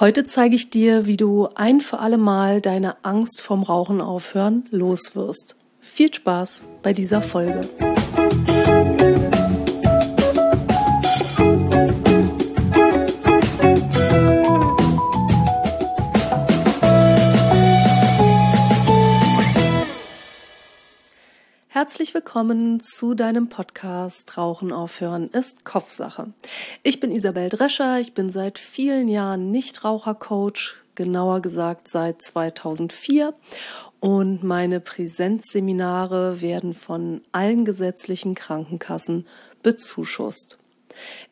Heute zeige ich dir, wie du ein für alle Mal deine Angst vom Rauchen aufhören loswirst. Viel Spaß bei dieser Folge. Herzlich willkommen zu deinem Podcast Rauchen aufhören ist Kopfsache. Ich bin Isabel Drescher, ich bin seit vielen Jahren Nichtrauchercoach, genauer gesagt seit 2004 und meine Präsenzseminare werden von allen gesetzlichen Krankenkassen bezuschusst.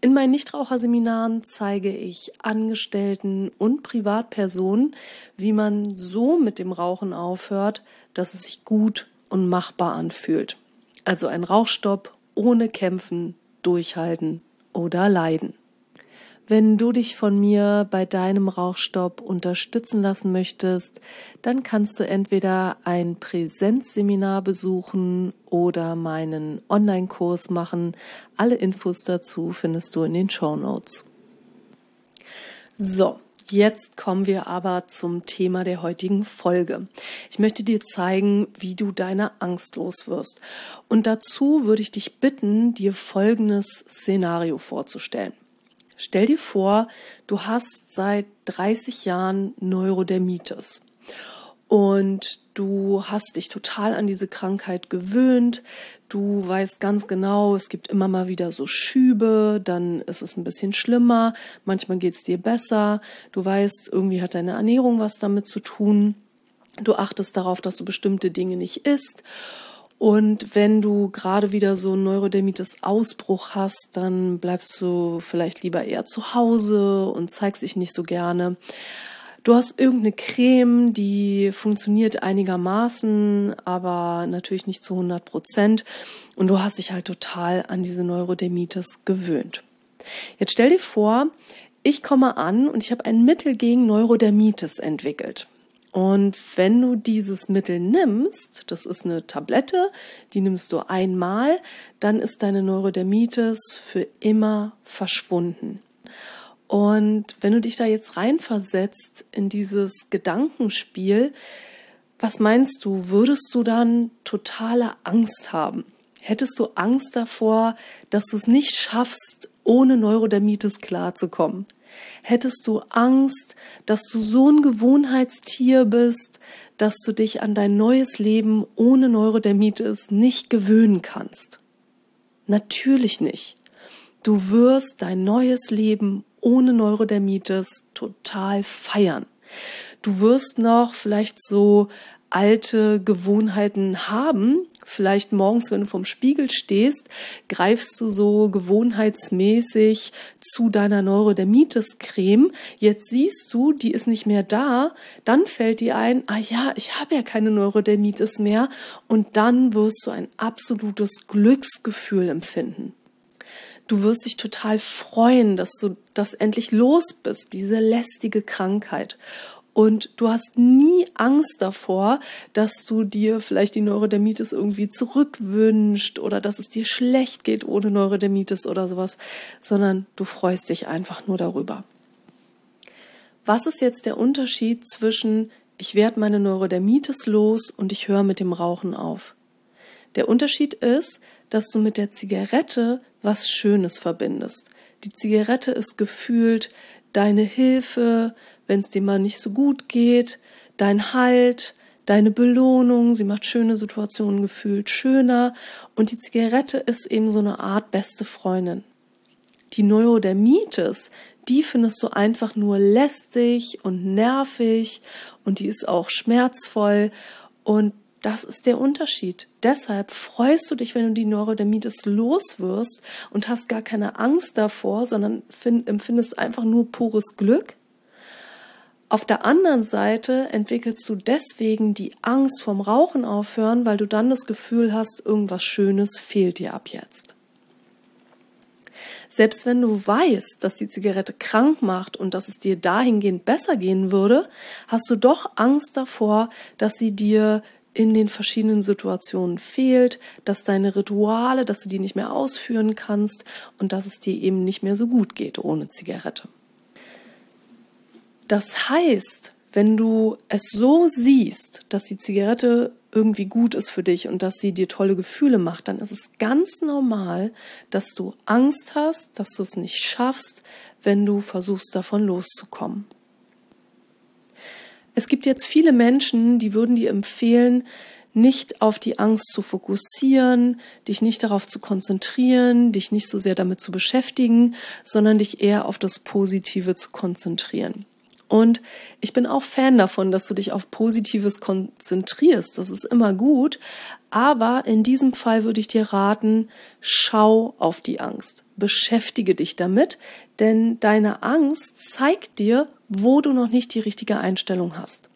In meinen Nichtraucherseminaren zeige ich Angestellten und Privatpersonen, wie man so mit dem Rauchen aufhört, dass es sich gut und machbar anfühlt. Also ein Rauchstopp ohne Kämpfen, Durchhalten oder Leiden. Wenn du dich von mir bei deinem Rauchstopp unterstützen lassen möchtest, dann kannst du entweder ein Präsenzseminar besuchen oder meinen Online-Kurs machen. Alle Infos dazu findest du in den Show Notes. So, Jetzt kommen wir aber zum Thema der heutigen Folge. Ich möchte dir zeigen, wie du deine Angst los wirst. Und dazu würde ich dich bitten, dir folgendes Szenario vorzustellen. Stell dir vor, du hast seit 30 Jahren Neurodermitis und du hast dich total an diese Krankheit gewöhnt. Du weißt ganz genau, es gibt immer mal wieder so Schübe, dann ist es ein bisschen schlimmer, manchmal geht es dir besser. Du weißt, irgendwie hat deine Ernährung was damit zu tun. Du achtest darauf, dass du bestimmte Dinge nicht isst. Und wenn du gerade wieder so einen Neurodermitis-Ausbruch hast, dann bleibst du vielleicht lieber eher zu Hause und zeigst dich nicht so gerne. Du hast irgendeine Creme, die funktioniert einigermaßen, aber natürlich nicht zu 100 Prozent. Und du hast dich halt total an diese Neurodermitis gewöhnt. Jetzt stell dir vor, ich komme an und ich habe ein Mittel gegen Neurodermitis entwickelt. Und wenn du dieses Mittel nimmst, das ist eine Tablette, die nimmst du einmal, dann ist deine Neurodermitis für immer verschwunden. Und wenn du dich da jetzt reinversetzt in dieses Gedankenspiel, was meinst du, würdest du dann totale Angst haben? Hättest du Angst davor, dass du es nicht schaffst, ohne Neurodermitis klarzukommen? Hättest du Angst, dass du so ein Gewohnheitstier bist, dass du dich an dein neues Leben ohne Neurodermitis nicht gewöhnen kannst? Natürlich nicht. Du wirst dein neues Leben ohne Neurodermitis total feiern. Du wirst noch vielleicht so alte Gewohnheiten haben. Vielleicht morgens, wenn du vorm Spiegel stehst, greifst du so gewohnheitsmäßig zu deiner Neurodermitis-Creme. Jetzt siehst du, die ist nicht mehr da. Dann fällt dir ein, ah ja, ich habe ja keine Neurodermitis mehr. Und dann wirst du ein absolutes Glücksgefühl empfinden. Du wirst dich total freuen, dass du das endlich los bist, diese lästige Krankheit. Und du hast nie Angst davor, dass du dir vielleicht die Neurodermitis irgendwie zurückwünscht oder dass es dir schlecht geht ohne Neurodermitis oder sowas, sondern du freust dich einfach nur darüber. Was ist jetzt der Unterschied zwischen ich werde meine Neurodermitis los und ich höre mit dem Rauchen auf? Der Unterschied ist, dass du mit der Zigarette was Schönes verbindest. Die Zigarette ist gefühlt deine Hilfe, wenn es dir mal nicht so gut geht, dein Halt, deine Belohnung, sie macht schöne Situationen gefühlt schöner und die Zigarette ist eben so eine Art beste Freundin. Die Neurodermitis, die findest du einfach nur lästig und nervig und die ist auch schmerzvoll und das ist der Unterschied. Deshalb freust du dich, wenn du die Neurodermitis los wirst und hast gar keine Angst davor, sondern find, empfindest einfach nur pures Glück. Auf der anderen Seite entwickelst du deswegen die Angst vom Rauchen aufhören, weil du dann das Gefühl hast, irgendwas Schönes fehlt dir ab jetzt. Selbst wenn du weißt, dass die Zigarette krank macht und dass es dir dahingehend besser gehen würde, hast du doch Angst davor, dass sie dir in den verschiedenen Situationen fehlt, dass deine Rituale, dass du die nicht mehr ausführen kannst und dass es dir eben nicht mehr so gut geht ohne Zigarette. Das heißt, wenn du es so siehst, dass die Zigarette irgendwie gut ist für dich und dass sie dir tolle Gefühle macht, dann ist es ganz normal, dass du Angst hast, dass du es nicht schaffst, wenn du versuchst davon loszukommen. Es gibt jetzt viele Menschen, die würden dir empfehlen, nicht auf die Angst zu fokussieren, dich nicht darauf zu konzentrieren, dich nicht so sehr damit zu beschäftigen, sondern dich eher auf das Positive zu konzentrieren. Und ich bin auch Fan davon, dass du dich auf Positives konzentrierst. Das ist immer gut. Aber in diesem Fall würde ich dir raten, schau auf die Angst. Beschäftige dich damit, denn deine Angst zeigt dir, wo du noch nicht die richtige Einstellung hast.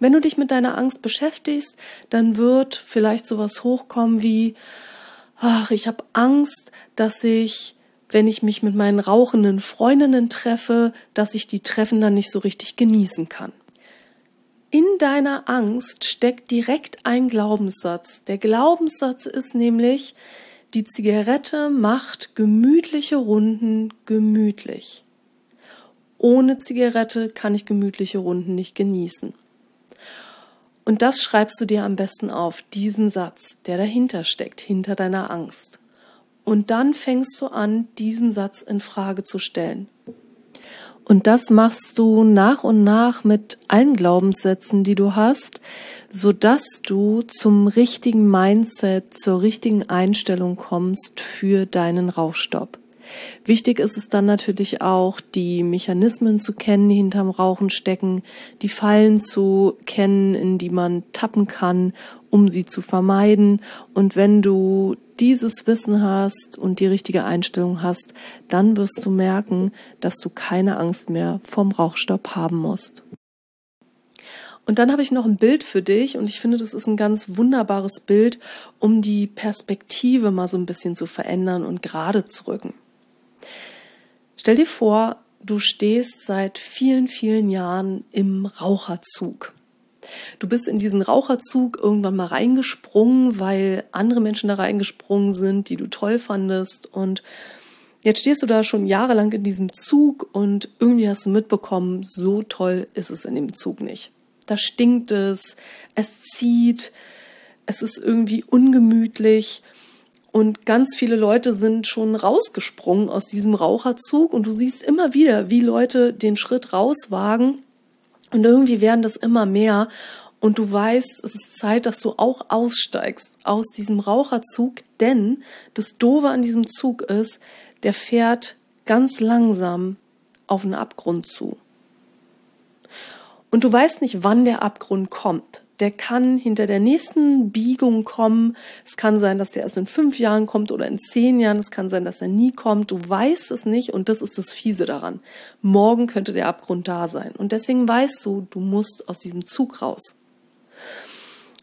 Wenn du dich mit deiner Angst beschäftigst, dann wird vielleicht sowas hochkommen wie, ach, ich habe Angst, dass ich wenn ich mich mit meinen rauchenden Freundinnen treffe, dass ich die Treffen dann nicht so richtig genießen kann. In deiner Angst steckt direkt ein Glaubenssatz. Der Glaubenssatz ist nämlich, die Zigarette macht gemütliche Runden gemütlich. Ohne Zigarette kann ich gemütliche Runden nicht genießen. Und das schreibst du dir am besten auf, diesen Satz, der dahinter steckt, hinter deiner Angst. Und dann fängst du an, diesen Satz in Frage zu stellen. Und das machst du nach und nach mit allen Glaubenssätzen, die du hast, so dass du zum richtigen Mindset, zur richtigen Einstellung kommst für deinen Rauchstopp. Wichtig ist es dann natürlich auch, die Mechanismen zu kennen, die hinterm Rauchen stecken, die Fallen zu kennen, in die man tappen kann, um sie zu vermeiden. Und wenn du dieses Wissen hast und die richtige Einstellung hast, dann wirst du merken, dass du keine Angst mehr vom Rauchstopp haben musst. Und dann habe ich noch ein Bild für dich und ich finde, das ist ein ganz wunderbares Bild, um die Perspektive mal so ein bisschen zu verändern und gerade zu rücken. Stell dir vor, du stehst seit vielen, vielen Jahren im Raucherzug. Du bist in diesen Raucherzug irgendwann mal reingesprungen, weil andere Menschen da reingesprungen sind, die du toll fandest. Und jetzt stehst du da schon jahrelang in diesem Zug und irgendwie hast du mitbekommen, so toll ist es in dem Zug nicht. Da stinkt es, es zieht, es ist irgendwie ungemütlich. Und ganz viele Leute sind schon rausgesprungen aus diesem Raucherzug und du siehst immer wieder, wie Leute den Schritt rauswagen und irgendwie werden das immer mehr. Und du weißt, es ist Zeit, dass du auch aussteigst aus diesem Raucherzug, denn das Doofe an diesem Zug ist, der fährt ganz langsam auf einen Abgrund zu. Und du weißt nicht, wann der Abgrund kommt der kann hinter der nächsten Biegung kommen. Es kann sein, dass der erst in fünf Jahren kommt oder in zehn Jahren. Es kann sein, dass er nie kommt. Du weißt es nicht und das ist das Fiese daran. Morgen könnte der Abgrund da sein. Und deswegen weißt du, du musst aus diesem Zug raus.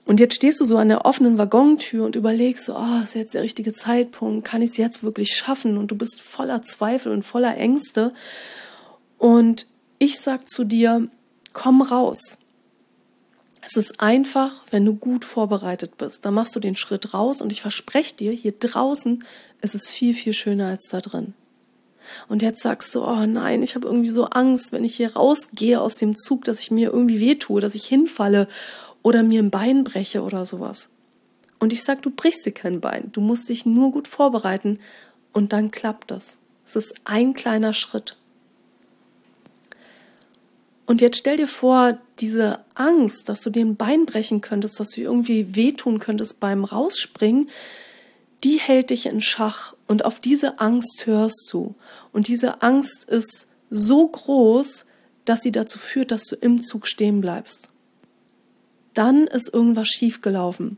Und jetzt stehst du so an der offenen Waggontür und überlegst, so, oh, ist jetzt der richtige Zeitpunkt? Kann ich es jetzt wirklich schaffen? Und du bist voller Zweifel und voller Ängste. Und ich sag zu dir, komm raus es ist einfach, wenn du gut vorbereitet bist. Dann machst du den Schritt raus und ich verspreche dir, hier draußen ist es viel, viel schöner als da drin. Und jetzt sagst du, oh nein, ich habe irgendwie so Angst, wenn ich hier rausgehe aus dem Zug, dass ich mir irgendwie wehtue, dass ich hinfalle oder mir ein Bein breche oder sowas. Und ich sag, du brichst dir kein Bein. Du musst dich nur gut vorbereiten und dann klappt das. Es ist ein kleiner Schritt. Und jetzt stell dir vor, diese Angst, dass du dir ein Bein brechen könntest, dass du irgendwie wehtun könntest beim Rausspringen, die hält dich in Schach und auf diese Angst hörst du. Und diese Angst ist so groß, dass sie dazu führt, dass du im Zug stehen bleibst. Dann ist irgendwas schiefgelaufen.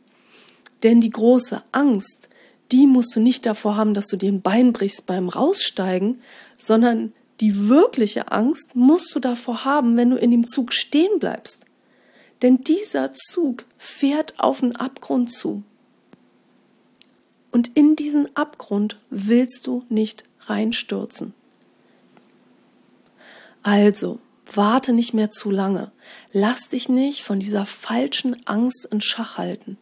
Denn die große Angst, die musst du nicht davor haben, dass du dir ein Bein brichst beim Raussteigen, sondern die wirkliche Angst musst du davor haben, wenn du in dem Zug stehen bleibst. Denn dieser Zug fährt auf den Abgrund zu. Und in diesen Abgrund willst du nicht reinstürzen. Also, warte nicht mehr zu lange. Lass dich nicht von dieser falschen Angst in Schach halten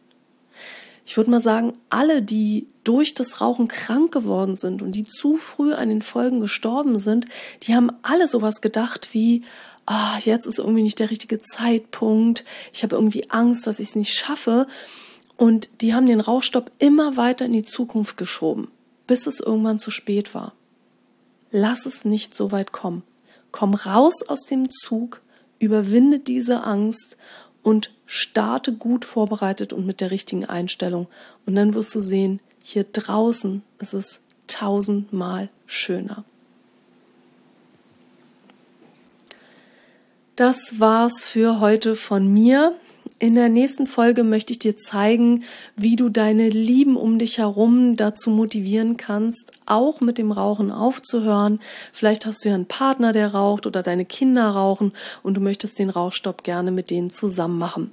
ich würde mal sagen, alle, die durch das Rauchen krank geworden sind und die zu früh an den Folgen gestorben sind, die haben alle sowas gedacht wie, ah, jetzt ist irgendwie nicht der richtige Zeitpunkt, ich habe irgendwie Angst, dass ich es nicht schaffe. Und die haben den Rauchstopp immer weiter in die Zukunft geschoben, bis es irgendwann zu spät war. Lass es nicht so weit kommen. Komm raus aus dem Zug, überwinde diese Angst und starte gut vorbereitet und mit der richtigen Einstellung. Und dann wirst du sehen, hier draußen ist es tausendmal schöner. Das war's für heute von mir. In der nächsten Folge möchte ich dir zeigen, wie du deine Lieben um dich herum dazu motivieren kannst, auch mit dem Rauchen aufzuhören. Vielleicht hast du ja einen Partner, der raucht oder deine Kinder rauchen und du möchtest den Rauchstopp gerne mit denen zusammen machen.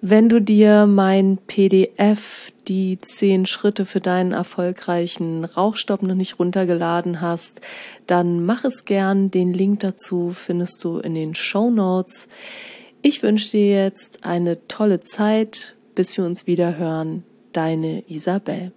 Wenn du dir mein PDF, die zehn Schritte für deinen erfolgreichen Rauchstopp noch nicht runtergeladen hast, dann mach es gern. Den Link dazu findest du in den Show Notes. Ich wünsche dir jetzt eine tolle Zeit, bis wir uns wieder hören. Deine Isabel.